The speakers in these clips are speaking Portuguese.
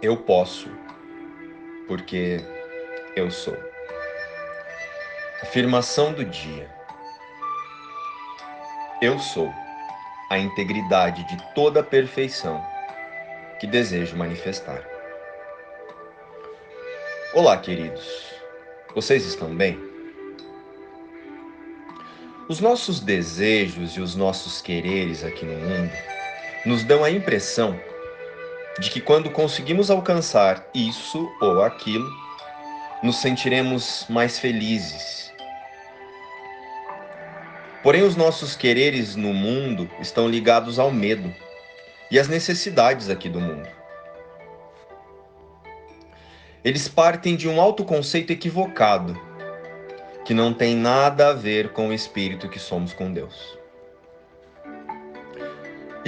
Eu posso, porque eu sou. Afirmação do dia. Eu sou a integridade de toda a perfeição que desejo manifestar. Olá, queridos. Vocês estão bem? Os nossos desejos e os nossos quereres aqui no mundo nos dão a impressão de que quando conseguimos alcançar isso ou aquilo, nos sentiremos mais felizes. Porém, os nossos quereres no mundo estão ligados ao medo e às necessidades aqui do mundo. Eles partem de um autoconceito equivocado, que não tem nada a ver com o espírito que somos com Deus.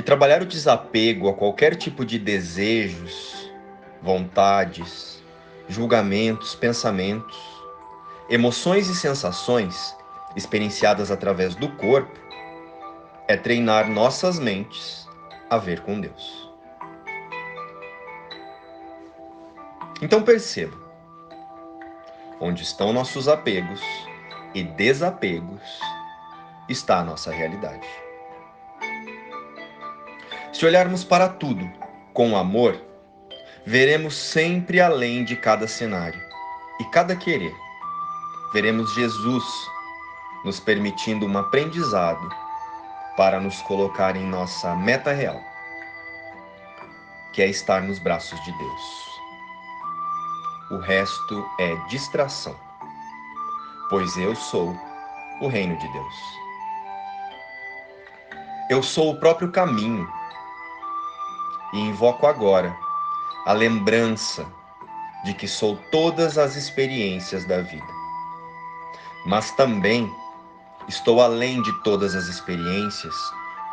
E trabalhar o desapego a qualquer tipo de desejos, vontades, julgamentos, pensamentos, emoções e sensações experienciadas através do corpo é treinar nossas mentes a ver com Deus. Então perceba, onde estão nossos apegos e desapegos está a nossa realidade. Se olharmos para tudo com amor, veremos sempre além de cada cenário e cada querer. Veremos Jesus nos permitindo um aprendizado para nos colocar em nossa meta real, que é estar nos braços de Deus. O resto é distração, pois eu sou o reino de Deus. Eu sou o próprio caminho e invoco agora a lembrança de que sou todas as experiências da vida. Mas também estou além de todas as experiências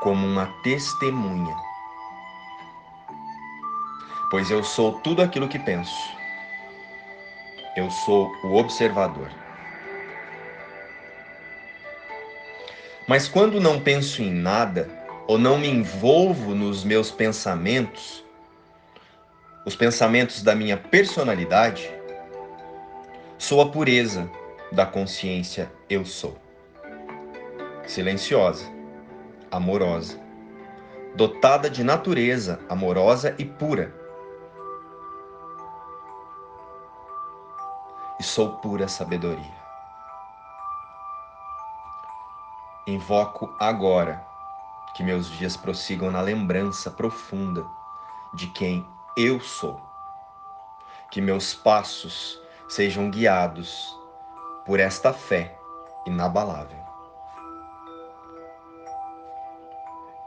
como uma testemunha. Pois eu sou tudo aquilo que penso. Eu sou o observador. Mas quando não penso em nada, ou não me envolvo nos meus pensamentos, os pensamentos da minha personalidade, sou a pureza da consciência eu sou. Silenciosa, amorosa, dotada de natureza amorosa e pura. E sou pura sabedoria. Invoco agora que meus dias prossigam na lembrança profunda de quem eu sou. Que meus passos sejam guiados por esta fé inabalável.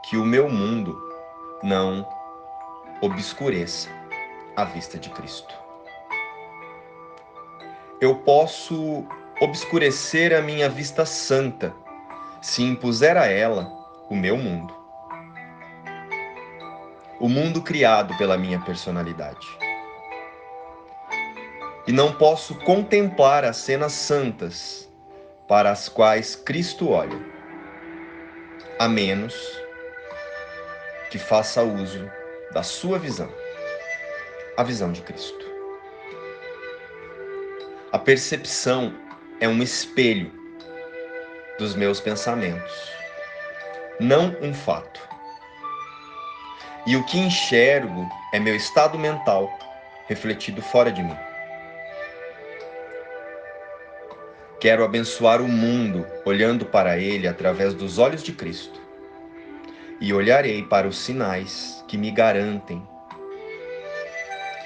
Que o meu mundo não obscureça a vista de Cristo. Eu posso obscurecer a minha vista santa se impuser a ela o meu mundo. O mundo criado pela minha personalidade. E não posso contemplar as cenas santas para as quais Cristo olha, a menos que faça uso da sua visão, a visão de Cristo. A percepção é um espelho dos meus pensamentos não um fato. E o que enxergo é meu estado mental refletido fora de mim. Quero abençoar o mundo olhando para ele através dos olhos de Cristo. E olharei para os sinais que me garantem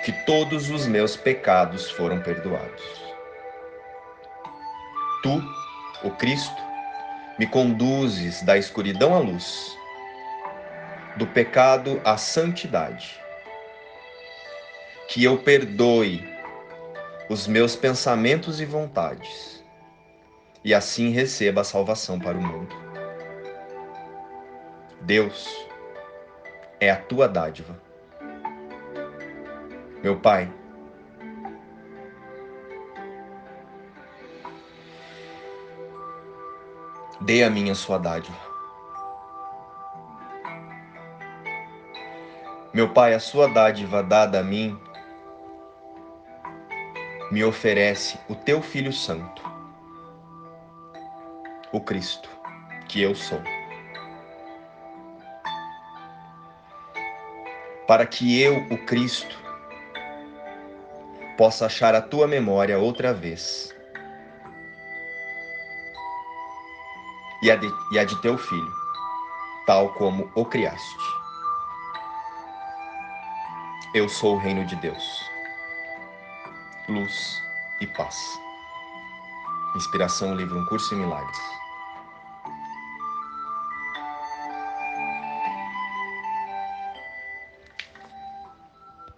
que todos os meus pecados foram perdoados. Tu, o Cristo, me conduzes da escuridão à luz, do pecado à santidade. Que eu perdoe os meus pensamentos e vontades, e assim receba a salvação para o mundo. Deus é a tua dádiva. Meu Pai, dê a mim a sua dádiva. Meu Pai, a sua dádiva dada a mim me oferece o teu Filho Santo, o Cristo, que eu sou. Para que eu, o Cristo, possa achar a tua memória outra vez e a de, e a de teu filho, tal como o criaste. Eu sou o reino de Deus. Luz e paz. Inspiração, livro Um Curso em Milagres.